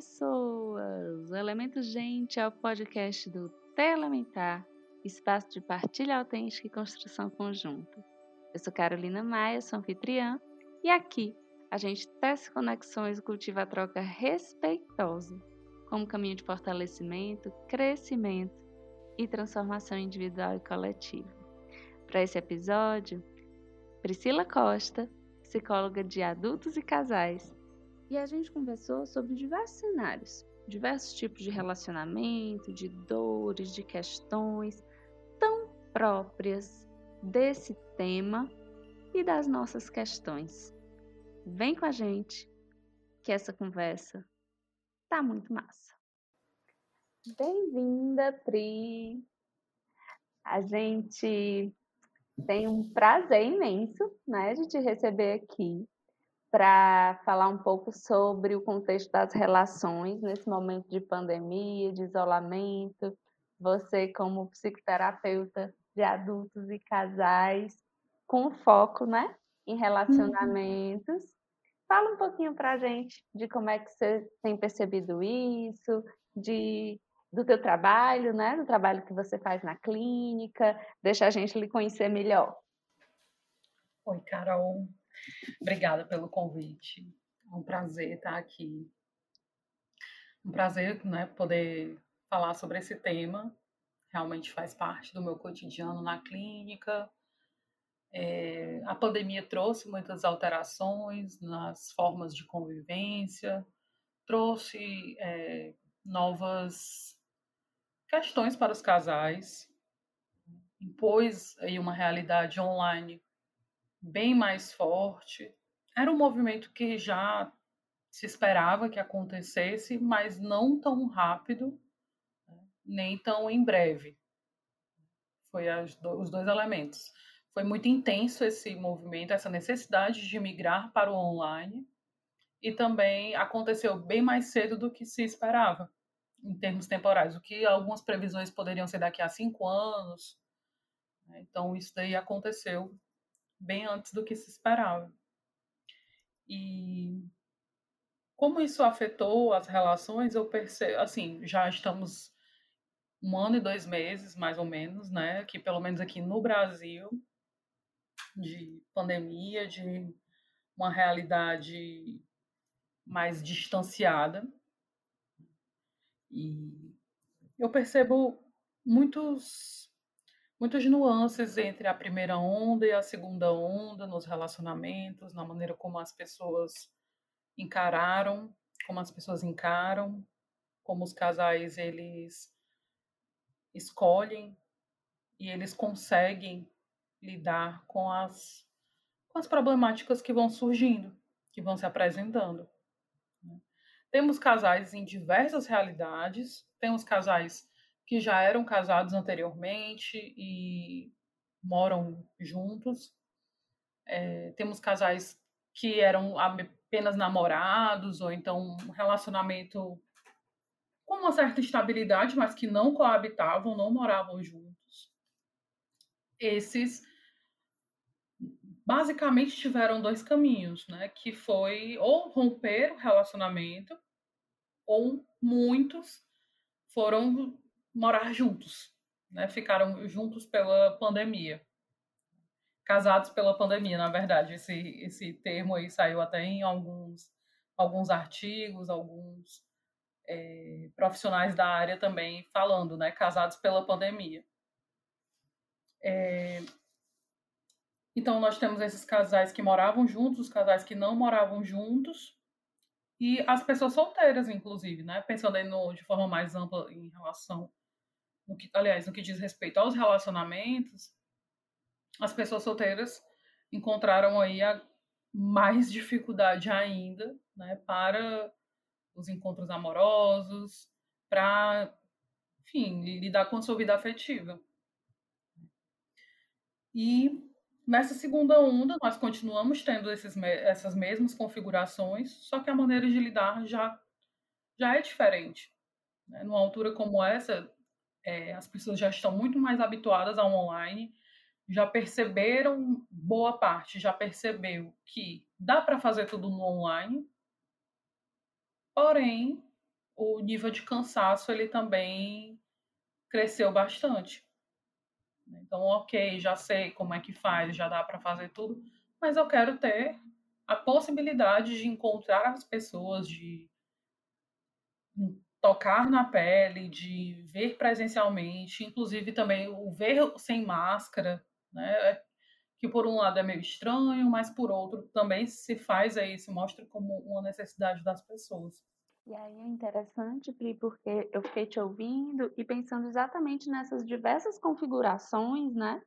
Pessoas! O Elemento Gente é o podcast do Telementar, espaço de partilha autêntica e construção conjunta. Eu sou Carolina Maia, sou anfitriã, e aqui a gente testa conexões e cultiva a troca respeitosa como caminho de fortalecimento, crescimento e transformação individual e coletiva. Para esse episódio, Priscila Costa, psicóloga de adultos e casais, e a gente conversou sobre diversos cenários, diversos tipos de relacionamento, de dores, de questões tão próprias desse tema e das nossas questões. Vem com a gente que essa conversa tá muito massa. Bem-vinda, Pri. A gente tem um prazer imenso, né, de te receber aqui para falar um pouco sobre o contexto das relações nesse momento de pandemia, de isolamento. Você, como psicoterapeuta de adultos e casais, com foco né, em relacionamentos. Uhum. Fala um pouquinho para a gente de como é que você tem percebido isso, de, do teu trabalho, né, do trabalho que você faz na clínica, deixa a gente lhe conhecer melhor. Oi, Carol. Obrigada pelo convite. É um prazer estar aqui. Um prazer né, poder falar sobre esse tema. Realmente faz parte do meu cotidiano na clínica. É, a pandemia trouxe muitas alterações nas formas de convivência, trouxe é, novas questões para os casais, impôs aí uma realidade online bem mais forte. Era um movimento que já se esperava que acontecesse, mas não tão rápido, né, nem tão em breve. Foi os dois elementos. Foi muito intenso esse movimento, essa necessidade de migrar para o online, e também aconteceu bem mais cedo do que se esperava, em termos temporais. O que algumas previsões poderiam ser daqui a cinco anos. Né. Então, isso daí aconteceu bem antes do que se esperava. E como isso afetou as relações, eu percebo, assim, já estamos um ano e dois meses, mais ou menos, né, que pelo menos aqui no Brasil, de pandemia, de uma realidade mais distanciada. E eu percebo muitos muitas nuances entre a primeira onda e a segunda onda nos relacionamentos, na maneira como as pessoas encararam, como as pessoas encaram, como os casais eles escolhem e eles conseguem lidar com as com as problemáticas que vão surgindo, que vão se apresentando. Né. Temos casais em diversas realidades, temos casais que já eram casados anteriormente e moram juntos. É, temos casais que eram apenas namorados, ou então um relacionamento com uma certa estabilidade, mas que não coabitavam, não moravam juntos. Esses basicamente tiveram dois caminhos, né? Que foi ou romper o relacionamento, ou muitos foram morar juntos, né? Ficaram juntos pela pandemia. Casados pela pandemia, na verdade. Esse, esse termo aí saiu até em alguns, alguns artigos, alguns é, profissionais da área também falando, né? Casados pela pandemia. É, então, nós temos esses casais que moravam juntos, os casais que não moravam juntos, e as pessoas solteiras, inclusive, né? Pensando no, de forma mais ampla em relação no que, aliás, no que diz respeito aos relacionamentos, as pessoas solteiras encontraram aí a mais dificuldade ainda, né, para os encontros amorosos, para, enfim, lidar com a sua vida afetiva. E nessa segunda onda, nós continuamos tendo esses, essas mesmas configurações, só que a maneira de lidar já, já é diferente. Né? Numa altura como essa, é, as pessoas já estão muito mais habituadas ao online, já perceberam, boa parte já percebeu que dá para fazer tudo no online, porém o nível de cansaço ele também cresceu bastante. Então, ok, já sei como é que faz, já dá para fazer tudo, mas eu quero ter a possibilidade de encontrar as pessoas, de tocar na pele, de ver presencialmente, inclusive também o ver sem máscara, né? Que por um lado é meio estranho, mas por outro também se faz aí, se mostra como uma necessidade das pessoas. E aí é interessante, Pri, porque eu fiquei te ouvindo e pensando exatamente nessas diversas configurações, né?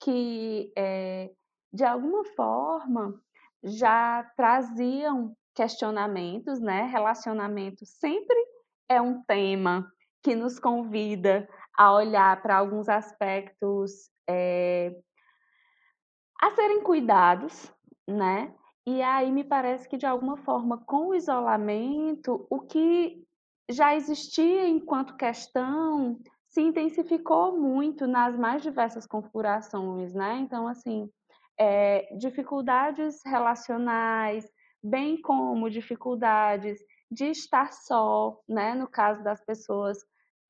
Que é, de alguma forma já traziam questionamentos, né? Relacionamento sempre é um tema que nos convida a olhar para alguns aspectos é, a serem cuidados, né? E aí me parece que, de alguma forma, com o isolamento, o que já existia enquanto questão se intensificou muito nas mais diversas configurações, né? Então, assim, é, dificuldades relacionais, bem como dificuldades de estar só, né? No caso das pessoas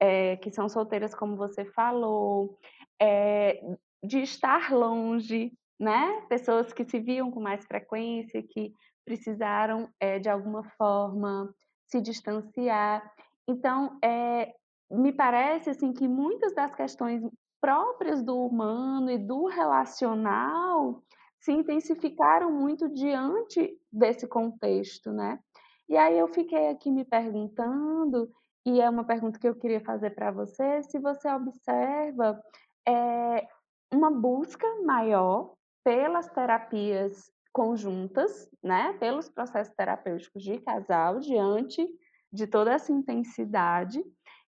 é, que são solteiras, como você falou, é, de estar longe, né? Pessoas que se viam com mais frequência, que precisaram é, de alguma forma se distanciar. Então, é, me parece assim que muitas das questões próprias do humano e do relacional se intensificaram muito diante desse contexto, né? E aí eu fiquei aqui me perguntando, e é uma pergunta que eu queria fazer para você, se você observa é, uma busca maior pelas terapias conjuntas, né, pelos processos terapêuticos de casal diante de toda essa intensidade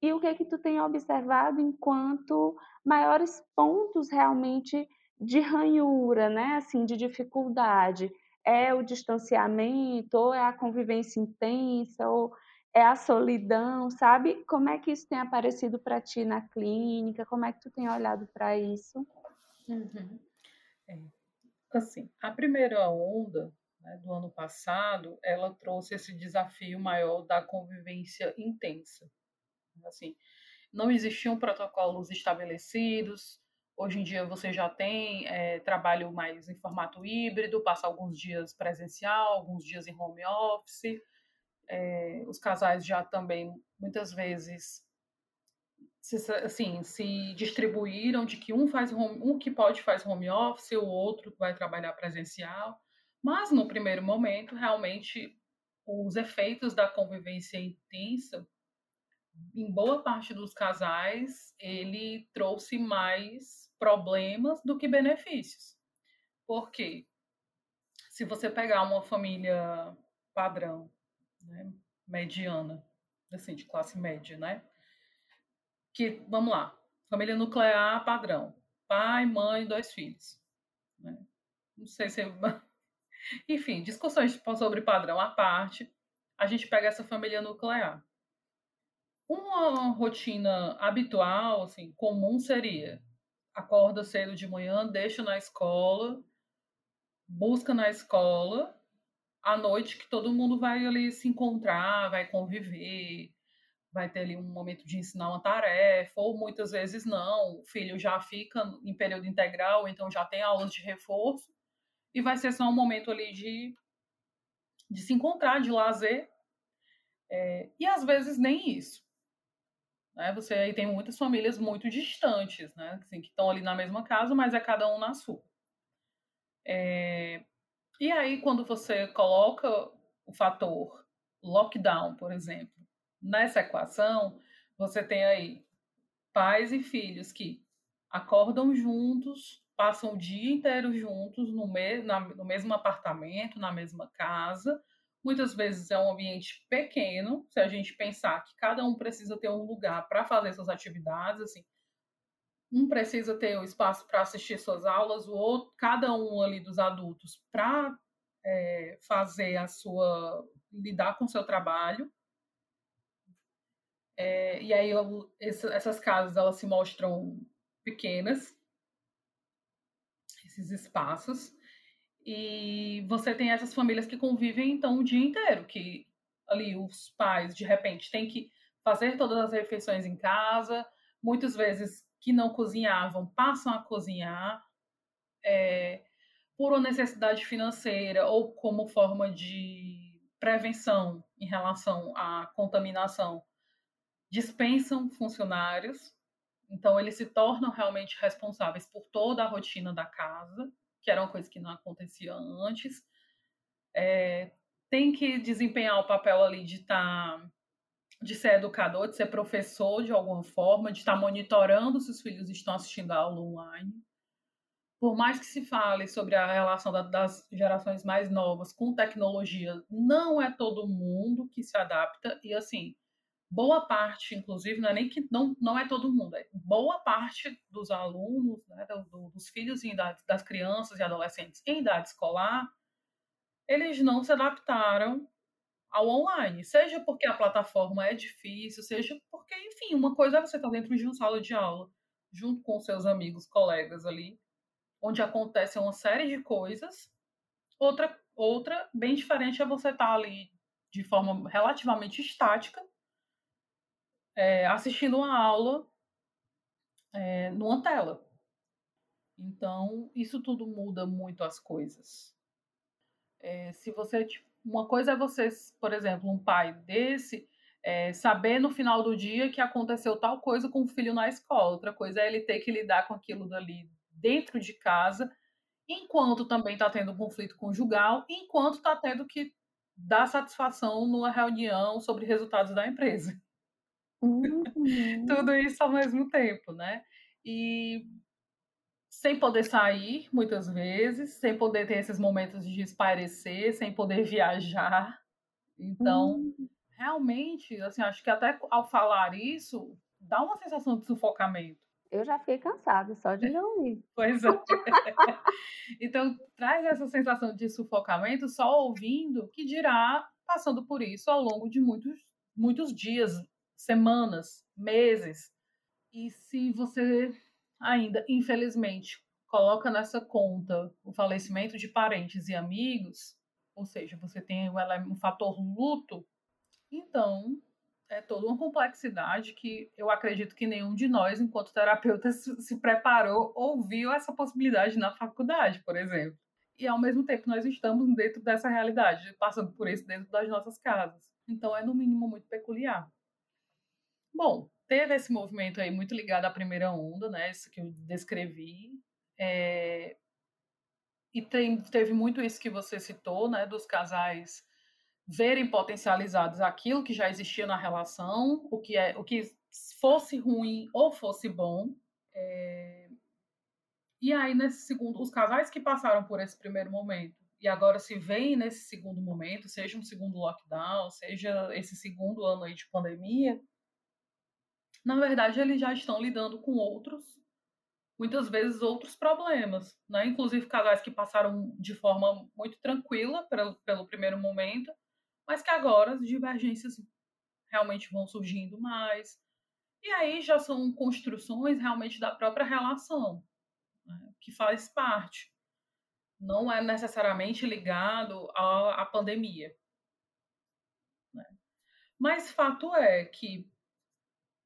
e o que é que tu tem observado enquanto maiores pontos realmente de ranhura, né, assim, de dificuldade, é o distanciamento, ou é a convivência intensa, ou é a solidão, sabe? Como é que isso tem aparecido para ti na clínica? Como é que tu tem olhado para isso? Uhum. É assim, a primeira onda né, do ano passado, ela trouxe esse desafio maior da convivência intensa. Assim, não existiam protocolos estabelecidos. Hoje em dia você já tem é, trabalho mais em formato híbrido, passa alguns dias presencial, alguns dias em home office. É, os casais já também muitas vezes se, assim, se distribuíram de que um faz home, um que pode faz home office, o outro vai trabalhar presencial. Mas no primeiro momento, realmente os efeitos da convivência intensa, em boa parte dos casais, ele trouxe mais problemas do que benefícios. Por quê? Se você pegar uma família padrão, né, mediana, assim, de classe média, né? que, vamos lá, família nuclear padrão, pai, mãe, dois filhos. Né? Não sei se. Enfim, discussões sobre padrão à parte, a gente pega essa família nuclear. Uma rotina habitual, assim, comum seria acorda cedo de manhã, deixa na escola, busca na escola, à noite que todo mundo vai ali se encontrar, vai conviver, vai ter ali um momento de ensinar uma tarefa, ou muitas vezes não, o filho já fica em período integral, então já tem aulas de reforço, e vai ser só um momento ali de, de se encontrar, de lazer, é, e às vezes nem isso. Né? Você aí tem muitas famílias muito distantes, né? Assim, que estão ali na mesma casa, mas é cada um na sua. É, e aí, quando você coloca o fator lockdown, por exemplo, nessa equação, você tem aí pais e filhos que acordam juntos, passam o dia inteiro juntos no, me na, no mesmo apartamento, na mesma casa. Muitas vezes é um ambiente pequeno, se a gente pensar que cada um precisa ter um lugar para fazer suas atividades, assim, um precisa ter o um espaço para assistir suas aulas, o outro, cada um ali dos adultos para é, fazer a sua lidar com o seu trabalho. É, e aí eu, essas casas elas se mostram pequenas, esses espaços, e você tem essas famílias que convivem então o dia inteiro, que ali os pais, de repente, têm que fazer todas as refeições em casa, muitas vezes que não cozinhavam passam a cozinhar é, por necessidade financeira ou como forma de prevenção em relação à contaminação, dispensam funcionários, então eles se tornam realmente responsáveis por toda a rotina da casa, que era uma coisa que não acontecia antes. É, tem que desempenhar o papel ali de estar tá de ser educador, de ser professor de alguma forma, de estar monitorando se os filhos estão assistindo a aula online. Por mais que se fale sobre a relação da, das gerações mais novas com tecnologia, não é todo mundo que se adapta. E assim, boa parte, inclusive, não é nem que não, não é todo mundo, é boa parte dos alunos, né, do, dos filhos em idade, das crianças e adolescentes em idade escolar, eles não se adaptaram ao online, seja porque a plataforma é difícil, seja porque, enfim, uma coisa é você estar dentro de uma sala de aula, junto com seus amigos, colegas ali, onde acontecem uma série de coisas. Outra, outra bem diferente é você estar ali de forma relativamente estática, é, assistindo uma aula é, numa tela. Então, isso tudo muda muito as coisas. É, se você tipo, uma coisa é você, por exemplo, um pai desse, é, saber no final do dia que aconteceu tal coisa com o filho na escola. Outra coisa é ele ter que lidar com aquilo dali dentro de casa, enquanto também está tendo um conflito conjugal, enquanto está tendo que dar satisfação numa reunião sobre resultados da empresa. Uhum. Tudo isso ao mesmo tempo, né? E sem poder sair, muitas vezes, sem poder ter esses momentos de espairecer, sem poder viajar. Então, hum. realmente, assim, acho que até ao falar isso, dá uma sensação de sufocamento. Eu já fiquei cansada só de ouvir. Pois é. então, traz essa sensação de sufocamento só ouvindo, que dirá passando por isso ao longo de muitos, muitos dias, semanas, meses. E se você ainda, infelizmente, coloca nessa conta o falecimento de parentes e amigos, ou seja, você tem um fator luto, então é toda uma complexidade que eu acredito que nenhum de nós, enquanto terapeutas, se preparou ou viu essa possibilidade na faculdade, por exemplo. E ao mesmo tempo nós estamos dentro dessa realidade, passando por isso dentro das nossas casas. Então é no mínimo muito peculiar. Bom, teve esse movimento aí muito ligado à primeira onda, né? Isso que eu descrevi. É... E tem, teve muito isso que você citou, né? Dos casais verem potencializados aquilo que já existia na relação, o que é o que fosse ruim ou fosse bom. É... E aí, nesse segundo, os casais que passaram por esse primeiro momento e agora se veem nesse segundo momento, seja um segundo lockdown, seja esse segundo ano aí de pandemia, na verdade eles já estão lidando com outros, muitas vezes outros problemas, né? Inclusive casais que passaram de forma muito tranquila pelo, pelo primeiro momento, mas que agora as divergências realmente vão surgindo mais. E aí já são construções realmente da própria relação, né? que faz parte. Não é necessariamente ligado à, à pandemia. Né? Mas fato é que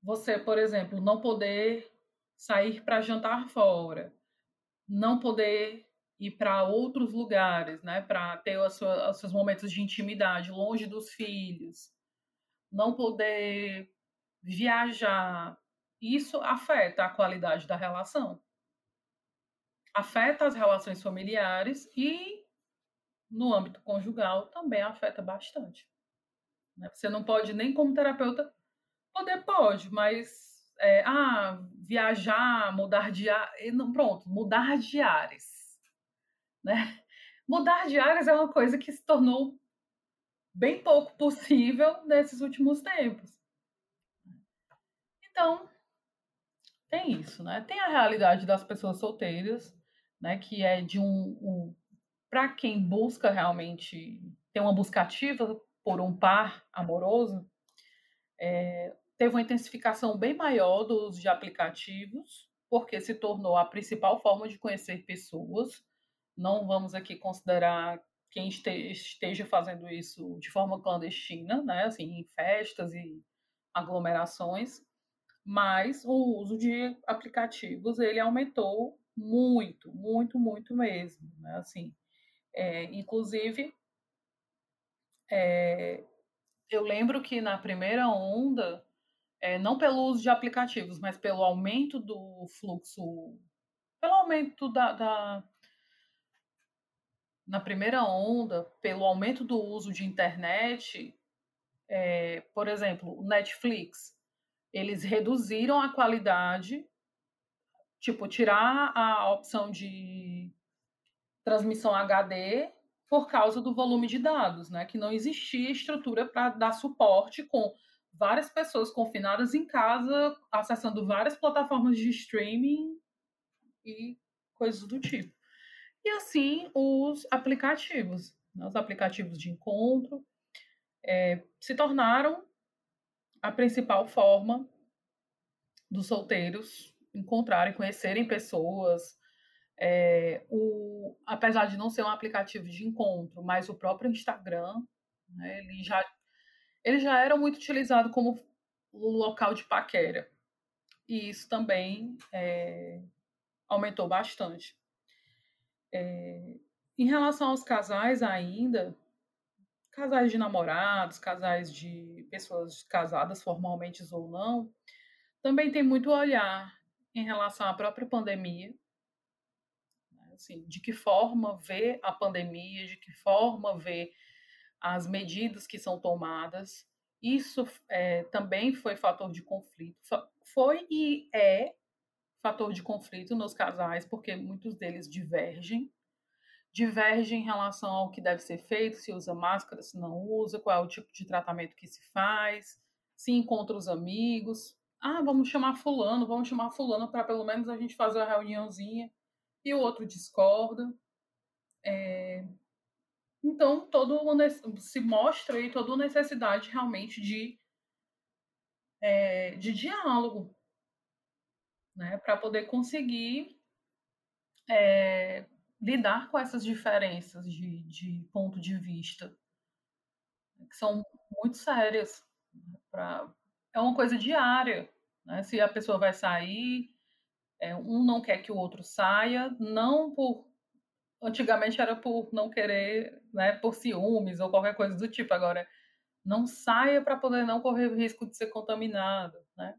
você, por exemplo, não poder sair para jantar fora, não poder ir para outros lugares, né, para ter os seus momentos de intimidade longe dos filhos, não poder viajar, isso afeta a qualidade da relação. Afeta as relações familiares e no âmbito conjugal também afeta bastante. Né? Você não pode nem como terapeuta Poder pode, mas é, ah, viajar, mudar de não pronto, mudar de ares, né? Mudar de ares é uma coisa que se tornou bem pouco possível nesses últimos tempos. Então, tem isso, né? Tem a realidade das pessoas solteiras, né? Que é de um, um para quem busca realmente ter uma busca ativa por um par amoroso, é, teve uma intensificação bem maior do uso de aplicativos, porque se tornou a principal forma de conhecer pessoas. Não vamos aqui considerar quem esteja fazendo isso de forma clandestina, né, assim, em festas e aglomerações, mas o uso de aplicativos ele aumentou muito, muito, muito mesmo, né, assim, é, inclusive é, eu lembro que na primeira onda, é, não pelo uso de aplicativos, mas pelo aumento do fluxo, pelo aumento da, da na primeira onda, pelo aumento do uso de internet, é, por exemplo, o Netflix, eles reduziram a qualidade, tipo, tirar a opção de transmissão HD por causa do volume de dados, né? Que não existia estrutura para dar suporte com várias pessoas confinadas em casa, acessando várias plataformas de streaming e coisas do tipo. E assim os aplicativos, né, os aplicativos de encontro, é, se tornaram a principal forma dos solteiros encontrarem, conhecerem pessoas. É, o, apesar de não ser um aplicativo de encontro, mas o próprio Instagram, né, ele, já, ele já era muito utilizado como local de paquera. E isso também é, aumentou bastante. É, em relação aos casais ainda, casais de namorados, casais de pessoas casadas formalmente ou não, também tem muito olhar em relação à própria pandemia, assim, de que forma ver a pandemia, de que forma ver as medidas que são tomadas. Isso é, também foi fator de conflito, foi e é fator de conflito nos casais, porque muitos deles divergem. Divergem em relação ao que deve ser feito, se usa máscara, se não usa, qual é o tipo de tratamento que se faz, se encontra os amigos. Ah, vamos chamar fulano, vamos chamar fulano para pelo menos a gente fazer uma reuniãozinha e o outro discorda. É... Então, todo se mostra aí toda a necessidade realmente de, é, de diálogo, né, para poder conseguir é, lidar com essas diferenças de, de, ponto de vista, que são muito sérias. Né, pra, é uma coisa diária. Né? Se a pessoa vai sair, é, um não quer que o outro saia, não por. Antigamente era por não querer, né, por ciúmes ou qualquer coisa do tipo. Agora, não saia para poder não correr o risco de ser contaminado, né?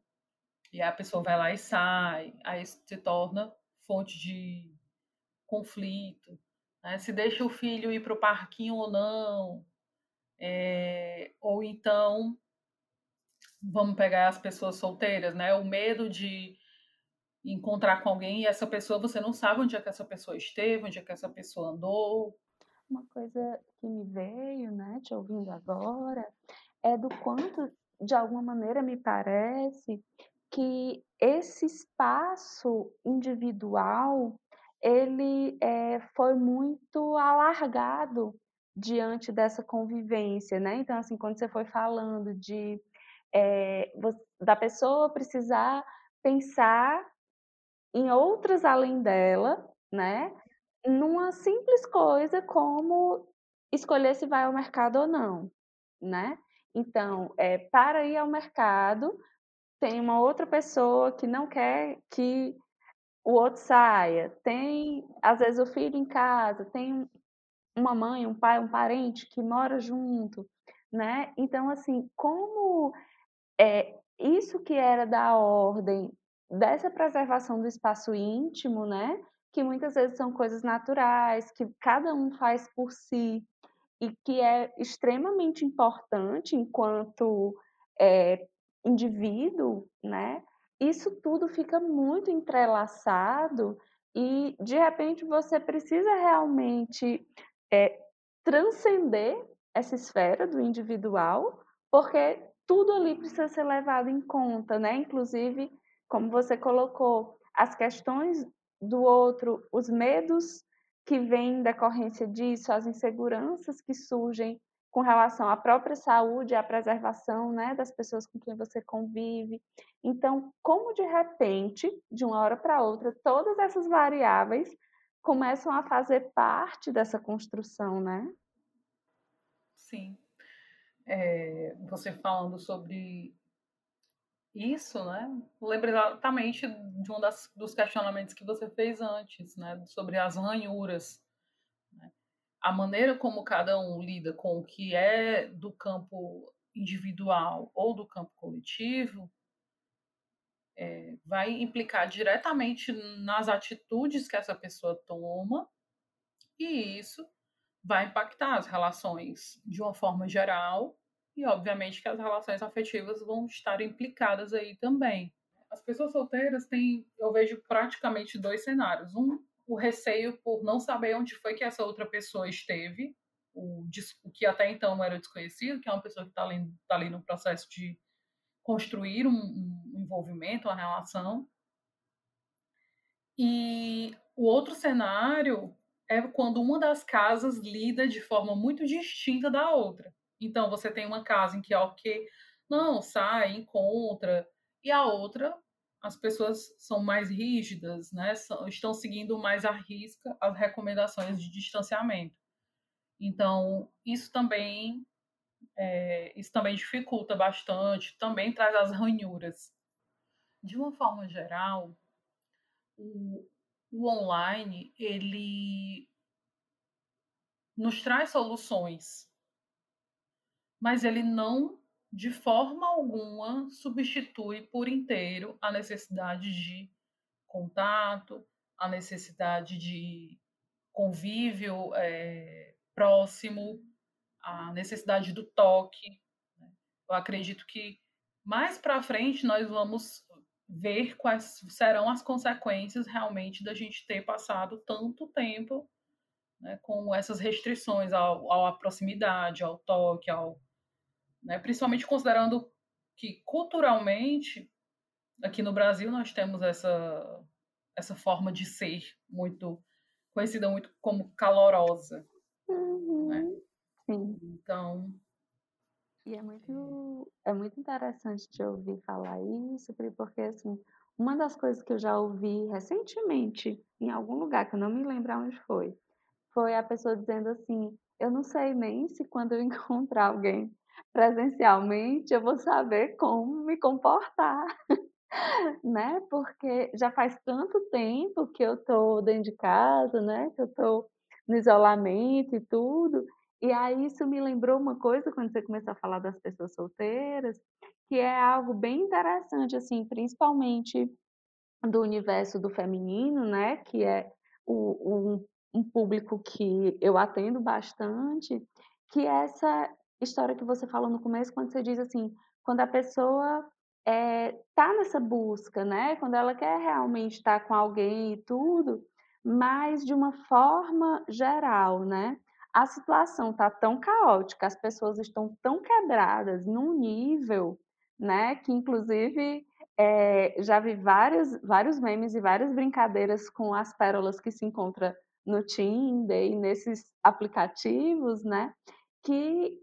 E a pessoa vai lá e sai, aí se torna fonte de conflito. Né? Se deixa o filho ir para o parquinho ou não. É, ou então, vamos pegar as pessoas solteiras, né? O medo de encontrar com alguém e essa pessoa, você não sabe onde é que essa pessoa esteve, onde é que essa pessoa andou. Uma coisa que me veio, né, te ouvindo agora, é do quanto, de alguma maneira, me parece que esse espaço individual ele é, foi muito alargado diante dessa convivência, né? Então, assim, quando você foi falando de é, da pessoa precisar pensar em outras além dela, né? Numa simples coisa como escolher se vai ao mercado ou não, né? Então, é, para ir ao mercado, tem uma outra pessoa que não quer que o outro saia, tem às vezes o filho em casa, tem uma mãe, um pai, um parente que mora junto, né? Então assim, como é isso que era da ordem dessa preservação do espaço íntimo, né? Que muitas vezes são coisas naturais, que cada um faz por si e que é extremamente importante enquanto é, indivíduo, né? Isso tudo fica muito entrelaçado e de repente você precisa realmente é, transcender essa esfera do individual, porque tudo ali precisa ser levado em conta, né? Inclusive, como você colocou, as questões do outro, os medos que vêm em decorrência disso, as inseguranças que surgem com relação à própria saúde, à preservação né, das pessoas com quem você convive. Então, como de repente, de uma hora para outra, todas essas variáveis começam a fazer parte dessa construção, né? Sim. É, você falando sobre isso, né? Lembro exatamente de um das, dos questionamentos que você fez antes, né? Sobre as ranhuras. Né? A maneira como cada um lida com o que é do campo individual ou do campo coletivo é, vai implicar diretamente nas atitudes que essa pessoa toma e isso vai impactar as relações de uma forma geral e, obviamente, que as relações afetivas vão estar implicadas aí também. As pessoas solteiras têm, eu vejo praticamente dois cenários. Um, o receio por não saber onde foi que essa outra pessoa esteve, o, o que até então era desconhecido, que é uma pessoa que está ali, tá ali no processo de construir um, um envolvimento, uma relação. E o outro cenário é quando uma das casas lida de forma muito distinta da outra. Então, você tem uma casa em que, ok, não, sai, encontra, e a outra, as pessoas são mais rígidas, né? estão seguindo mais à risca as recomendações de distanciamento. Então, isso também, é, isso também dificulta bastante, também traz as ranhuras. De uma forma geral, o, o online, ele nos traz soluções mas ele não, de forma alguma, substitui por inteiro a necessidade de contato, a necessidade de convívio é, próximo, a necessidade do toque. Né? Eu acredito que mais para frente nós vamos ver quais serão as consequências realmente da gente ter passado tanto tempo né, com essas restrições ao, ao, à proximidade, ao toque, ao, né? principalmente considerando que culturalmente aqui no Brasil nós temos essa essa forma de ser muito conhecida muito como calorosa, uhum. né? Sim. Então e é muito é muito interessante te ouvir falar isso, porque assim uma das coisas que eu já ouvi recentemente em algum lugar que eu não me lembro onde foi, foi a pessoa dizendo assim: eu não sei nem se quando eu encontrar alguém presencialmente, eu vou saber como me comportar, né? Porque já faz tanto tempo que eu tô dentro de casa, né? Que eu tô no isolamento e tudo. E aí isso me lembrou uma coisa quando você começou a falar das pessoas solteiras, que é algo bem interessante, assim, principalmente do universo do feminino, né? Que é o, um, um público que eu atendo bastante, que é essa história que você falou no começo, quando você diz assim, quando a pessoa está eh, nessa busca, né? Quando ela quer realmente estar com alguém e tudo, mas de uma forma geral, né? A situação está tão caótica, as pessoas estão tão quebradas num nível, né? Que inclusive é, já vi vários, vários memes e várias brincadeiras com as pérolas que se encontra no Tinder e nesses aplicativos, né? Que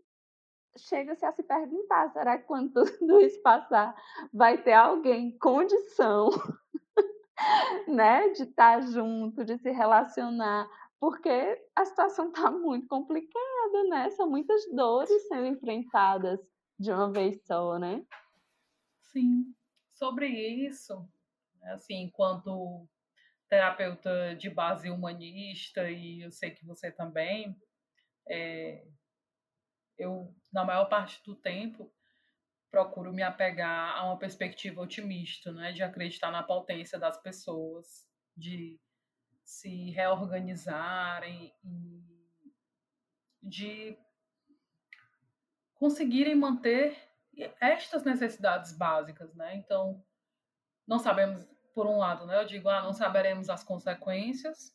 chega-se a se perguntar: será que quando tudo isso passar, vai ter alguém condição né, de estar junto, de se relacionar? Porque a situação está muito complicada, né? São muitas dores sendo enfrentadas de uma vez só, né? Sim. Sobre isso, assim, enquanto terapeuta de base humanista, e eu sei que você também, é, eu, na maior parte do tempo, procuro me apegar a uma perspectiva otimista, né? de acreditar na potência das pessoas, de se reorganizarem e de conseguirem manter estas necessidades básicas, né? Então, não sabemos, por um lado, né? Eu digo, ah, não saberemos as consequências.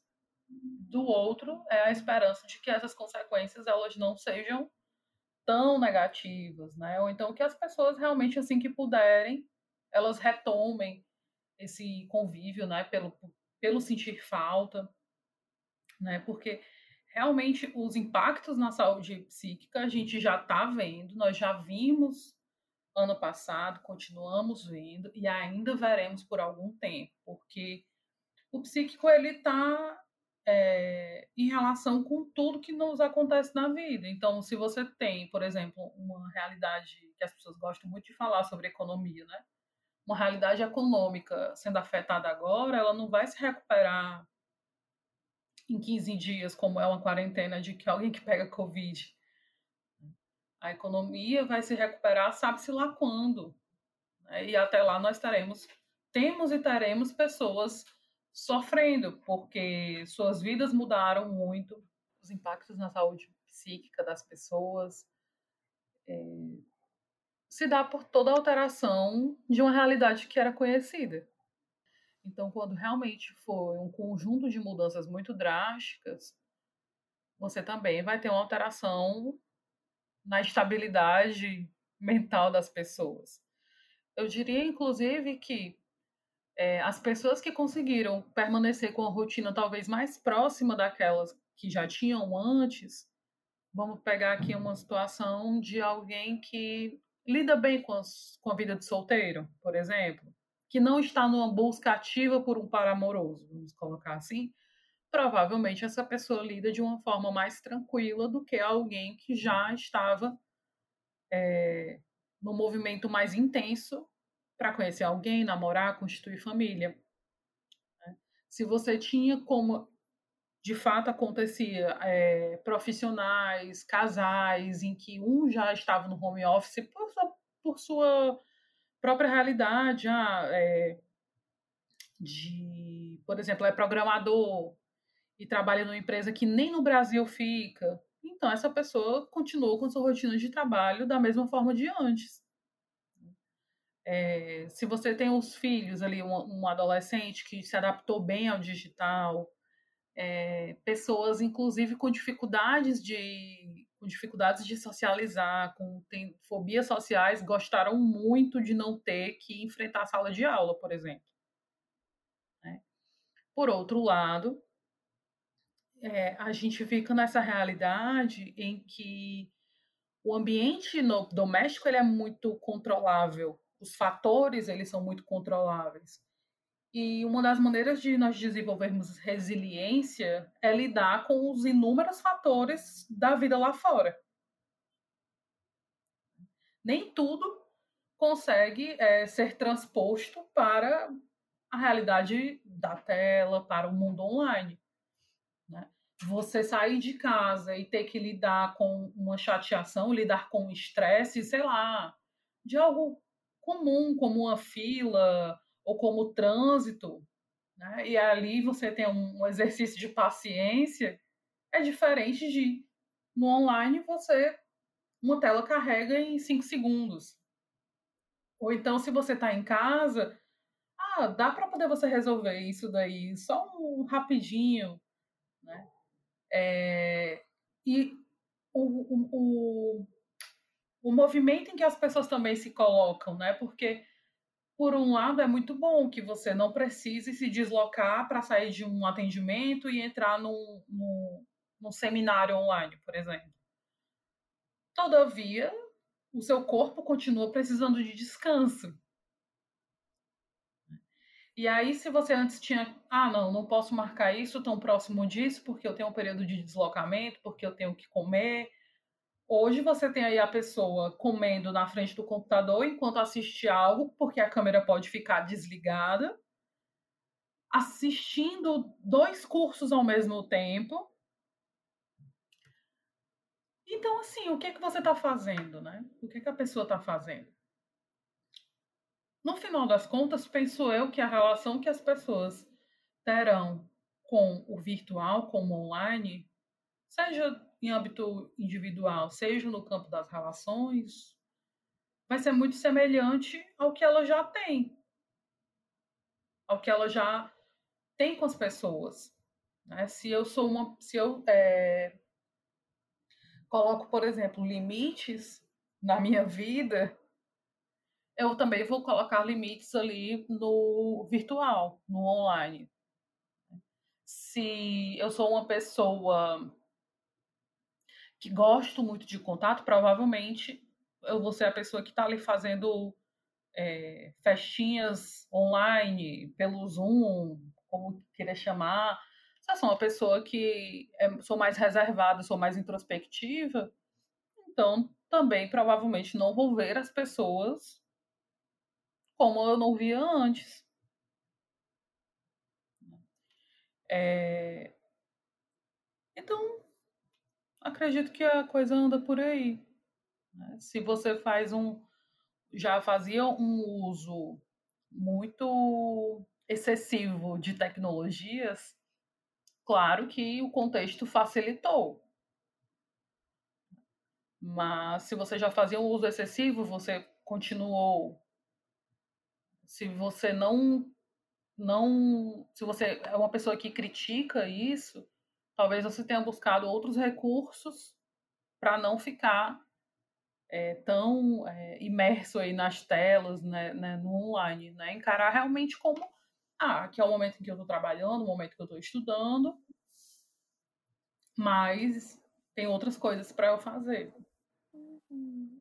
Do outro, é a esperança de que essas consequências elas não sejam tão negativas, né? Ou então que as pessoas realmente assim que puderem, elas retomem esse convívio, né, pelo pelo sentir falta, né? Porque realmente os impactos na saúde psíquica a gente já está vendo, nós já vimos ano passado, continuamos vendo e ainda veremos por algum tempo, porque o psíquico ele está é, em relação com tudo que nos acontece na vida. Então, se você tem, por exemplo, uma realidade que as pessoas gostam muito de falar sobre economia, né? Uma realidade econômica sendo afetada agora, ela não vai se recuperar em 15 dias, como é uma quarentena de que alguém que pega Covid. A economia vai se recuperar, sabe-se lá quando. Né? E até lá nós teremos, temos e teremos pessoas sofrendo, porque suas vidas mudaram muito, os impactos na saúde psíquica das pessoas. É, se dá por toda alteração de uma realidade que era conhecida. Então, quando realmente foi um conjunto de mudanças muito drásticas, você também vai ter uma alteração na estabilidade mental das pessoas. Eu diria, inclusive, que é, as pessoas que conseguiram permanecer com a rotina talvez mais próxima daquelas que já tinham antes, vamos pegar aqui uma situação de alguém que lida bem com, as, com a vida de solteiro, por exemplo, que não está numa busca ativa por um par amoroso, vamos colocar assim, provavelmente essa pessoa lida de uma forma mais tranquila do que alguém que já estava é, no movimento mais intenso para conhecer alguém, namorar, constituir família. Né? Se você tinha como de fato acontecia é, profissionais, casais, em que um já estava no home office por sua, por sua própria realidade, ah, é, de, por exemplo, é programador e trabalha numa empresa que nem no Brasil fica. Então, essa pessoa continuou com sua rotina de trabalho da mesma forma de antes. É, se você tem os filhos ali, um, um, adolescente que se adaptou bem ao digital, é, pessoas inclusive com dificuldades de com dificuldades de socializar, com tem, fobias sociais, gostaram muito de não ter que enfrentar a sala de aula, por exemplo. Né? Por outro lado, é, a gente fica nessa realidade em que o ambiente no, doméstico ele é muito controlável os fatores eles são muito controláveis. E uma das maneiras de nós desenvolvermos resiliência é lidar com os inúmeros fatores da vida lá fora. Nem tudo consegue é, ser transposto para a realidade da tela, para o mundo online. Né? Você sair de casa e ter que lidar com uma chateação, lidar com estresse, sei lá, de algo comum, como uma fila ou como trânsito, né? e ali você tem um, exercício de paciência, é diferente de no online você uma tela carrega em cinco segundos. Ou então, se você está em casa, ah, dá para poder você resolver isso daí só um rapidinho, né? É, e o, o, o movimento em que as pessoas também se colocam, né? Porque por um lado é muito bom que você não precise se deslocar para sair de um atendimento e entrar num, num, num seminário online, por exemplo. Todavia, o seu corpo continua precisando de descanso. E aí, se você antes tinha, ah, não, não posso marcar isso tão próximo disso, porque eu tenho um período de deslocamento, porque eu tenho que comer, Hoje você tem aí a pessoa comendo na frente do computador enquanto assiste algo, porque a câmera pode ficar desligada, assistindo dois cursos ao mesmo tempo. Então, assim, o que é que você está fazendo, né? O que, é que a pessoa está fazendo? No final das contas, penso eu que a relação que as pessoas terão com o virtual, com o online, seja em âmbito individual, seja no campo das relações, vai ser muito semelhante ao que ela já tem, ao que ela já tem com as pessoas. Né? Se eu sou uma, se eu é, coloco, por exemplo, limites na minha vida, eu também vou colocar limites ali no virtual, no online. Se eu sou uma pessoa que gosto muito de contato, provavelmente eu vou ser a pessoa que está ali fazendo é, festinhas online, pelo Zoom, como queira chamar. eu sou uma pessoa que é, sou mais reservada, sou mais introspectiva, então também provavelmente não vou ver as pessoas como eu não via antes. É... Então, acredito que a coisa anda por aí. Né? Se você faz um. Já fazia um uso muito excessivo de tecnologias, claro que o contexto facilitou. Mas se você já fazia um uso excessivo, você continuou. Se você não não, se você é uma pessoa que critica isso, talvez você tenha buscado outros recursos para não ficar é, tão é, imerso aí nas telas, né, né, no online, né? Encarar realmente como, ah, aqui é o momento em que eu estou trabalhando, o momento que eu estou estudando, mas tem outras coisas para eu fazer. Uhum.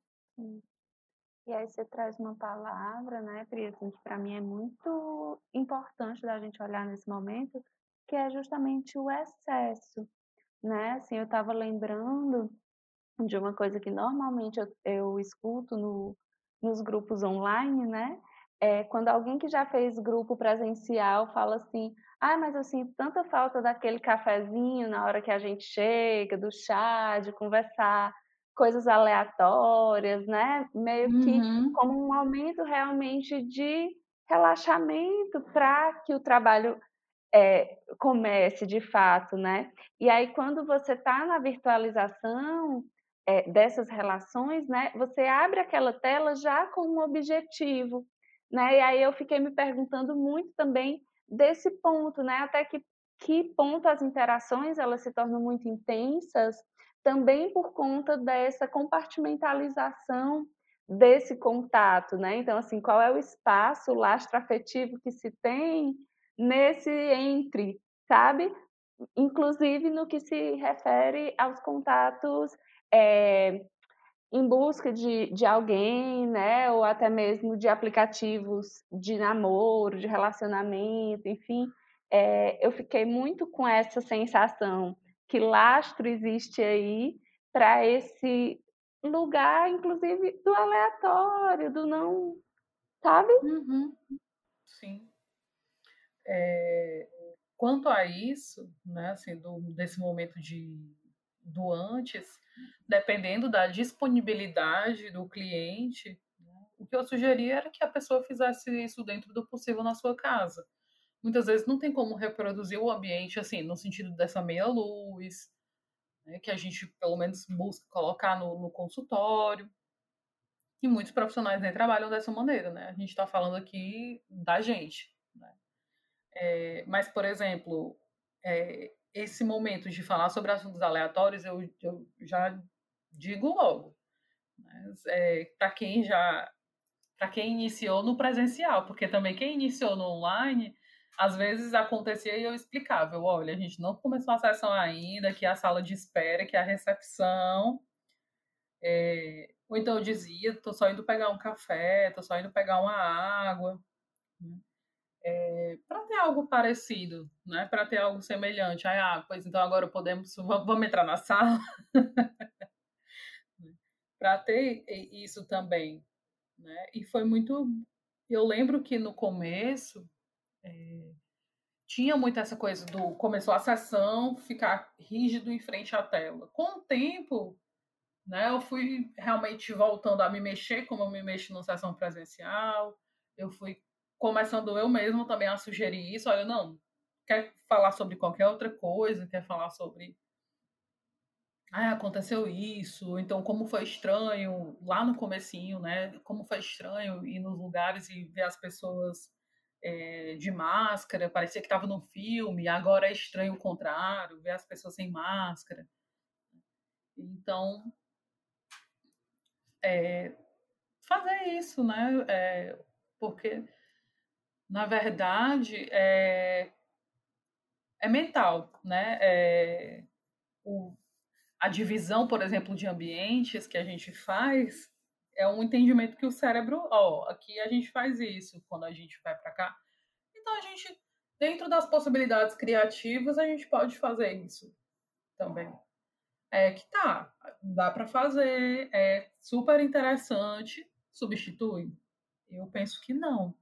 E aí você traz uma palavra, né, Pri, assim, que para mim é muito importante da gente olhar nesse momento, que é justamente o excesso, né? Assim, eu estava lembrando de uma coisa que normalmente eu, eu escuto no, nos grupos online, né? É quando alguém que já fez grupo presencial fala assim, ah, mas eu sinto tanta falta daquele cafezinho na hora que a gente chega, do chá, de conversar, coisas aleatórias, né? Meio que uhum. como um momento realmente de relaxamento para que o trabalho é, comece de fato, né? E aí quando você está na virtualização, é, dessas relações, né, você abre aquela tela já com um objetivo, né? E aí eu fiquei me perguntando muito também desse ponto, né? Até que que ponto as interações elas se tornam muito intensas, também por conta dessa compartimentalização desse contato, né? Então, assim, qual é o espaço, o lastro afetivo que se tem nesse entre, sabe? Inclusive no que se refere aos contatos é, em busca de, de alguém, né, ou até mesmo de aplicativos de namoro, de relacionamento, enfim, é, eu fiquei muito com essa sensação que lastro existe aí para esse lugar, inclusive do aleatório, do não, sabe? Uhum. Sim. É, quanto a isso, né, assim, do, desse momento de do antes, dependendo da disponibilidade do cliente, né, o que eu sugeria era que a pessoa fizesse isso dentro do possível na sua casa. Muitas vezes não tem como reproduzir o ambiente assim, no sentido dessa meia luz, né, que a gente pelo menos busca colocar no, no consultório. E muitos profissionais nem trabalham dessa maneira, né? A gente está falando aqui da gente. É, mas, por exemplo, é, esse momento de falar sobre assuntos aleatórios, eu, eu já digo logo. É, para quem já. Para quem iniciou no presencial, porque também quem iniciou no online, às vezes acontecia e eu explicava: eu, olha, a gente não começou a sessão ainda, que é a sala de espera, que é a recepção. É, ou então eu dizia: estou só indo pegar um café, estou só indo pegar uma água. É, para ter algo parecido, né? Para ter algo semelhante. Aí, ah, pois então agora podemos, vamos entrar na sala. para ter isso também, né? E foi muito. Eu lembro que no começo é, tinha muito essa coisa do começou a sessão, ficar rígido em frente à tela. Com o tempo, né? Eu fui realmente voltando a me mexer como eu me mexo na sessão presencial. Eu fui começando eu mesmo também a sugerir isso, olha, não, quer falar sobre qualquer outra coisa, quer falar sobre ah, aconteceu isso, então como foi estranho lá no comecinho, né? Como foi estranho ir nos lugares e ver as pessoas é, de máscara, parecia que estava no filme, agora é estranho o contrário, ver as pessoas sem máscara. Então, é, fazer isso, né? É, porque na verdade, é, é mental, né? É, o, a divisão, por exemplo, de ambientes que a gente faz é um entendimento que o cérebro, ó, aqui a gente faz isso quando a gente vai para cá. Então a gente dentro das possibilidades criativas, a gente pode fazer isso também. É que tá, dá para fazer, é super interessante, substitui? Eu penso que não.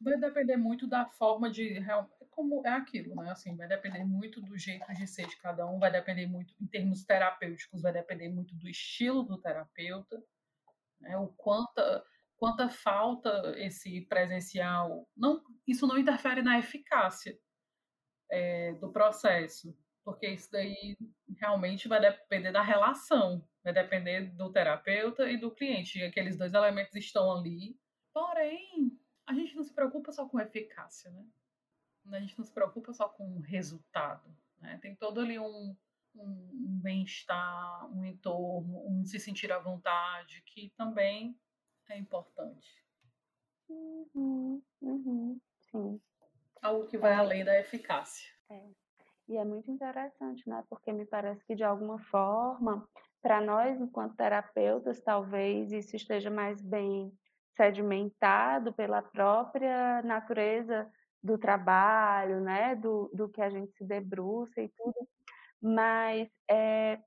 Vai depender muito da forma de como é aquilo, né? Assim, vai depender muito do jeito de ser de cada um, vai depender muito em termos terapêuticos, vai depender muito do estilo do terapeuta, né? O quanta quanta falta esse presencial, não, isso não interfere na eficácia é, do processo, porque isso daí realmente vai depender da relação, vai depender do terapeuta e do cliente. E aqueles dois elementos estão ali. Porém, a gente não se preocupa só com eficácia, né? A gente não se preocupa só com o resultado. Né? Tem todo ali um, um, bem-estar, um entorno, um se sentir à vontade, que também é importante. Uhum, uhum, sim. Algo que vai é. além da eficácia. É. E é muito interessante, né? Porque me parece que de alguma forma, para nós, enquanto terapeutas, talvez isso esteja mais bem sedimentado pela própria natureza do trabalho, né? Do, do que a gente se debruça e tudo. Mas é,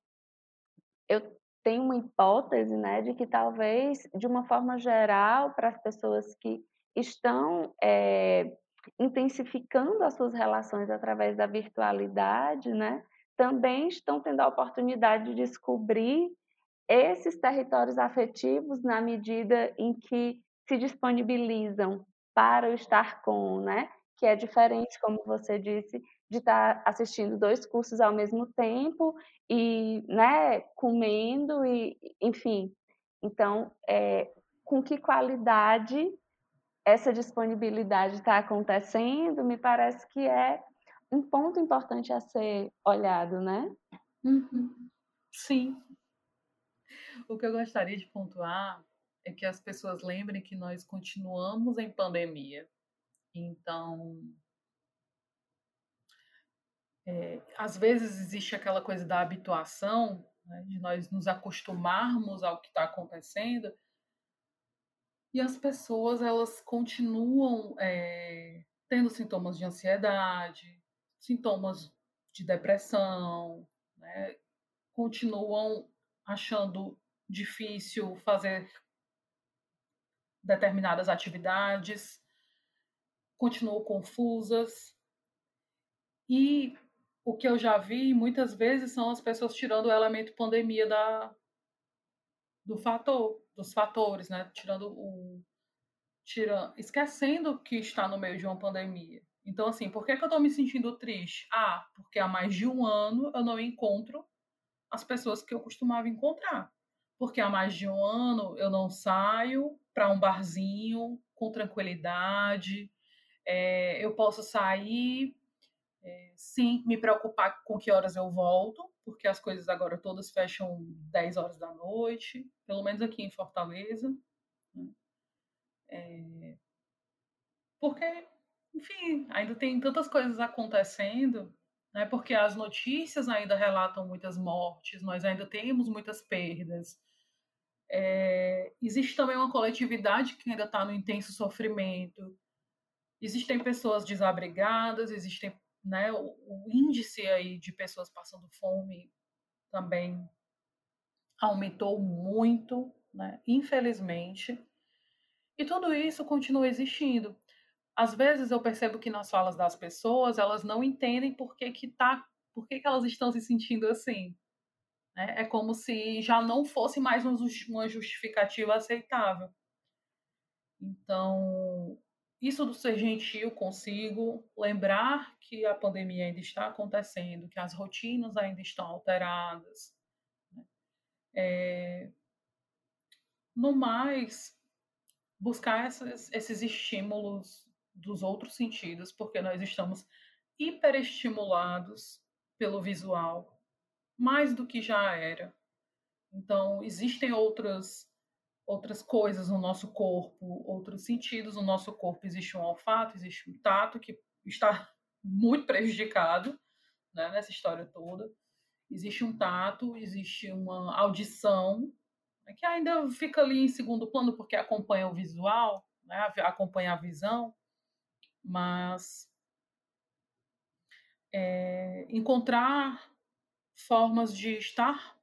eu tenho uma hipótese, né, de que talvez, de uma forma geral, para as pessoas que estão é, intensificando as suas relações através da virtualidade, né, também estão tendo a oportunidade de descobrir esses territórios afetivos na medida em que se disponibilizam para o estar com, né? Que é diferente, como você disse, de estar assistindo dois cursos ao mesmo tempo e, né, comendo e, enfim. Então, é, com que qualidade essa disponibilidade está acontecendo, me parece que é um ponto importante a ser olhado, né? Uhum. Sim. O que eu gostaria de pontuar é que as pessoas lembrem que nós continuamos em pandemia. Então, é, às vezes existe aquela coisa da habituação, né, de nós nos acostumarmos ao que está acontecendo, e as pessoas elas continuam é, tendo sintomas de ansiedade, sintomas de depressão, né, continuam achando difícil fazer determinadas atividades, continuam confusas. E o que eu já vi muitas vezes são as pessoas tirando o elemento pandemia da, do fator, dos fatores, né? Tirando o. Tirando, esquecendo que está no meio de uma pandemia. Então, assim, por que, que eu estou me sentindo triste? Ah, porque há mais de um ano eu não encontro as pessoas que eu costumava encontrar. Porque há mais de um ano eu não saio para um barzinho com tranquilidade. É, eu posso sair é, sem me preocupar com que horas eu volto, porque as coisas agora todas fecham 10 horas da noite, pelo menos aqui em Fortaleza. Né? É, porque, enfim, ainda tem tantas coisas acontecendo, né? porque as notícias ainda relatam muitas mortes, nós ainda temos muitas perdas. É, existe também uma coletividade que ainda está no intenso sofrimento. Existem pessoas desabrigadas, existem né, o, o índice aí de pessoas passando fome também aumentou muito, né, infelizmente. E tudo isso continua existindo. Às vezes eu percebo que nas falas das pessoas elas não entendem por que, que, tá, por que, que elas estão se sentindo assim. Né? É como se já não fosse mais uma justificativa aceitável. Então, isso do ser gentil consigo, lembrar que a pandemia ainda está acontecendo, que as rotinas ainda estão alteradas. Né? É, no mais, buscar esses, esses estímulos dos outros sentidos, porque nós estamos hiperestimulados pelo visual, mais do que já era. Então, existem outras outras coisas no nosso corpo, outros sentidos no nosso corpo. Existe um olfato, existe um tato que está muito prejudicado né, nessa história toda. Existe um tato, existe uma audição, né, que ainda fica ali em segundo plano porque acompanha o visual, né, acompanha a visão, mas é, encontrar formas de estar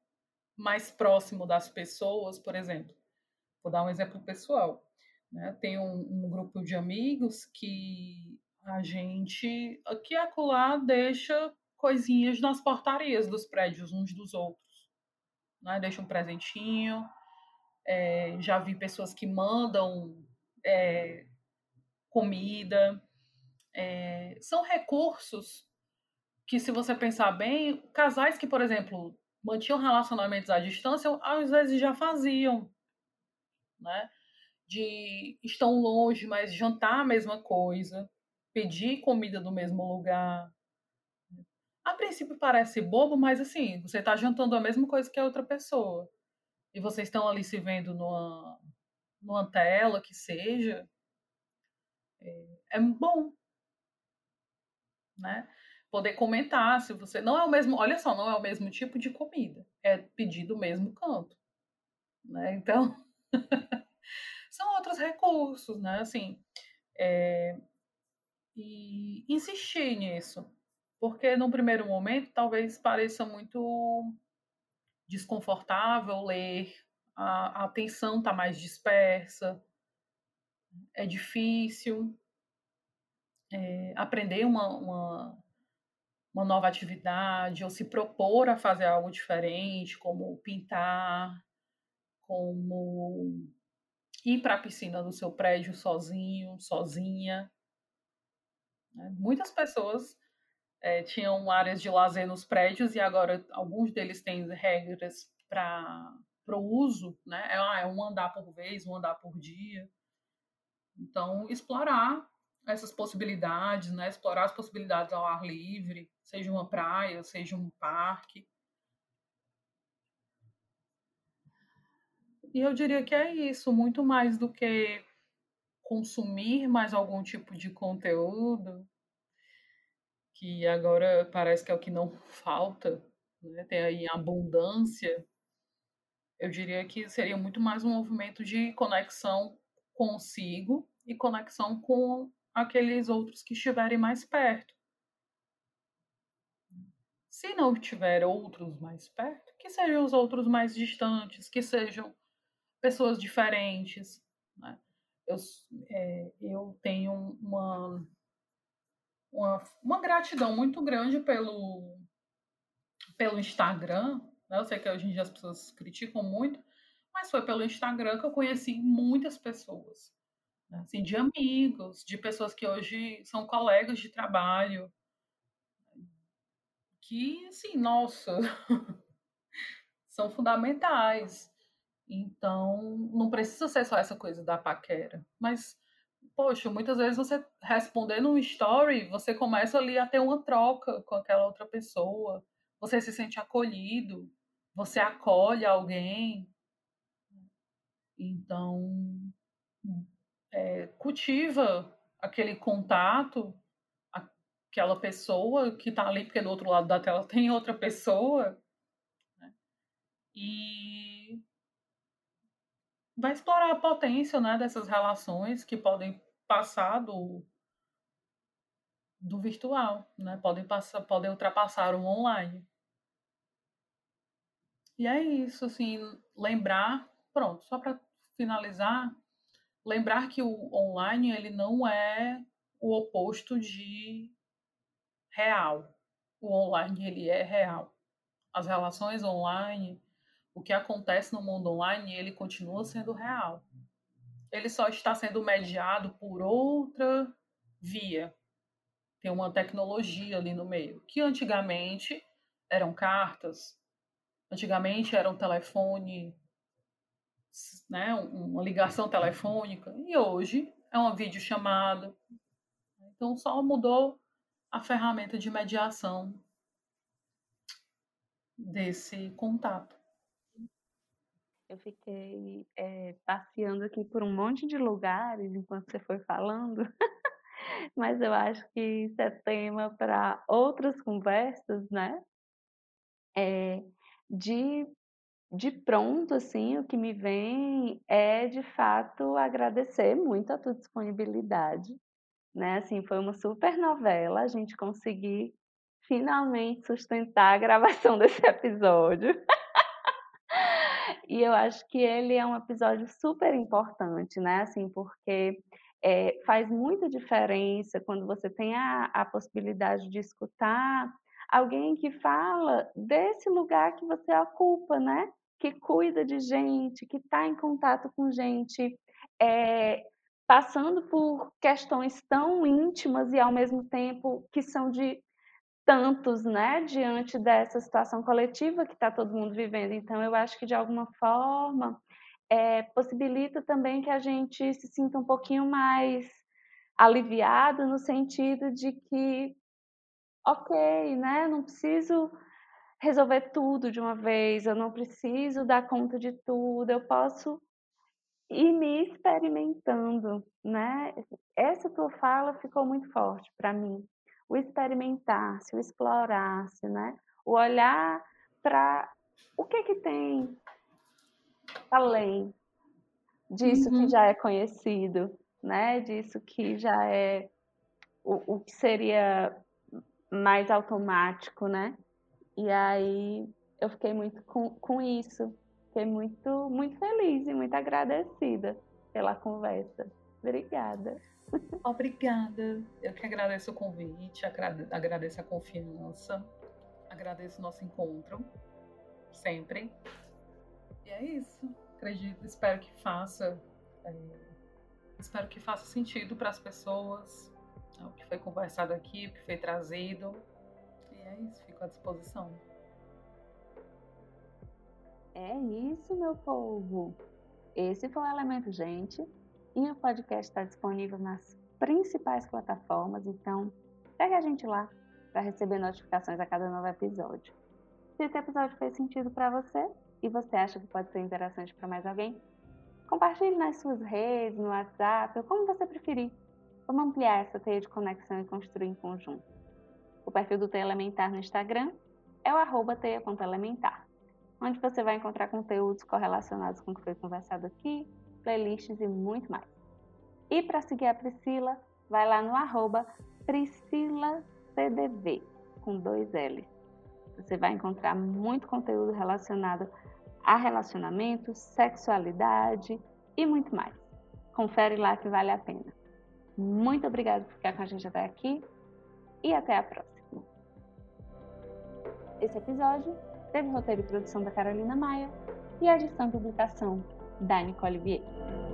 mais próximo das pessoas, por exemplo. Vou dar um exemplo pessoal. Né? Tem um, um grupo de amigos que a gente aqui e acolá deixa coisinhas nas portarias dos prédios uns dos outros. Né? Deixa um presentinho. É, já vi pessoas que mandam é, comida. É, são recursos que, se você pensar bem, casais que, por exemplo, mantinham relacionamentos à distância, às vezes já faziam, né? De estão longe, mas jantar a mesma coisa, pedir comida do mesmo lugar. A princípio parece bobo, mas assim, você está jantando a mesma coisa que a outra pessoa. E vocês estão ali se vendo numa, numa tela que seja. É, é bom. Né? Poder comentar se você não é o mesmo, olha só, não é o mesmo tipo de comida, é pedir do mesmo canto, né? Então são outros recursos, né? Assim, é... e insistir nisso, porque no primeiro momento talvez pareça muito desconfortável ler, a, a atenção está mais dispersa, é difícil é, aprender uma, uma uma nova atividade ou se propor a fazer algo diferente, como pintar, como ir para a piscina do seu prédio sozinho, sozinha. Né? Muitas pessoas é, tinham áreas de lazer nos prédios e agora alguns deles têm regras para o uso, né? É, ah, é um andar por vez, um andar por dia. Então, explorar essas possibilidades, né? explorar as possibilidades ao ar livre, seja uma praia, seja um parque. E eu diria que é isso, muito mais do que consumir mais algum tipo de conteúdo, que agora parece que é o que não falta, né? tem aí abundância. Eu diria que seria muito mais um movimento de conexão consigo e conexão com aqueles outros que estiverem mais perto. Se não tiver outros mais perto, que sejam os outros mais distantes, que sejam pessoas diferentes. Né? Eu, é, eu tenho uma, uma, uma, gratidão muito grande pelo, pelo Instagram. Né? Eu sei que hoje em dia as pessoas criticam muito, mas foi pelo Instagram que eu conheci muitas pessoas assim, de amigos, de pessoas que hoje são colegas de trabalho, que, assim, nossa, são fundamentais. Então, não precisa ser só essa coisa da paquera, mas, poxa, muitas vezes você respondendo um story, você começa ali a ter uma troca com aquela outra pessoa, você se sente acolhido, você acolhe alguém. Então, é, cultiva aquele contato, aquela pessoa que está ali, porque do outro lado da tela tem outra pessoa, né? e vai explorar a potência né, dessas relações que podem passar do, do virtual, né? podem, passar, podem ultrapassar o online. E é isso, assim, lembrar, pronto, só para finalizar, lembrar que o online ele não é o oposto de real. O online ele é real. As relações online, o que acontece no mundo online, ele continua sendo real. Ele só está sendo mediado por outra via. Tem uma tecnologia ali no meio, que antigamente eram cartas, antigamente era um telefone né, uma ligação telefônica, e hoje é uma videochamada. Então só mudou a ferramenta de mediação desse contato. Eu fiquei é, passeando aqui por um monte de lugares enquanto você foi falando, mas eu acho que isso é tema para outras conversas, né? É, de de pronto, assim, o que me vem é, de fato, agradecer muito a tua disponibilidade, né? Assim, foi uma super novela a gente conseguir finalmente sustentar a gravação desse episódio. e eu acho que ele é um episódio super importante, né? Assim, porque é, faz muita diferença quando você tem a, a possibilidade de escutar alguém que fala desse lugar que você ocupa, né? Que cuida de gente, que está em contato com gente, é, passando por questões tão íntimas e ao mesmo tempo que são de tantos, né, diante dessa situação coletiva que está todo mundo vivendo. Então, eu acho que de alguma forma é, possibilita também que a gente se sinta um pouquinho mais aliviado no sentido de que, ok, né, não preciso resolver tudo de uma vez, eu não preciso dar conta de tudo, eu posso ir me experimentando, né? Essa tua fala ficou muito forte para mim, o experimentar-se, o explorar-se, né? O olhar para o que que tem além disso uhum. que já é conhecido, né? Disso que já é o, o que seria mais automático, né? E aí eu fiquei muito com, com isso, fiquei muito, muito feliz e muito agradecida pela conversa. Obrigada. Obrigada. Eu que agradeço o convite, agradeço a confiança, agradeço o nosso encontro, sempre. E é isso. Acredito, espero que faça. É, espero que faça sentido para as pessoas o que foi conversado aqui, o que foi trazido. E é isso, fico à disposição. É isso, meu povo. Esse foi o Elemento Gente. E o podcast está disponível nas principais plataformas, então pegue a gente lá para receber notificações a cada novo episódio. Se esse episódio fez sentido para você e você acha que pode ser interessante para mais alguém, compartilhe nas suas redes, no WhatsApp, ou como você preferir. Vamos ampliar essa teia de conexão e construir em conjunto. O perfil do Teia Elementar no Instagram é o arroba teia.elementar, onde você vai encontrar conteúdos correlacionados com o que foi conversado aqui, playlists e muito mais. E para seguir a Priscila, vai lá no arroba PriscilaCDV, com dois L's. Você vai encontrar muito conteúdo relacionado a relacionamentos, sexualidade e muito mais. Confere lá que vale a pena. Muito obrigada por ficar com a gente até aqui e até a próxima. Esse episódio teve roteiro e produção da Carolina Maia e edição e publicação da Nicole Vieira.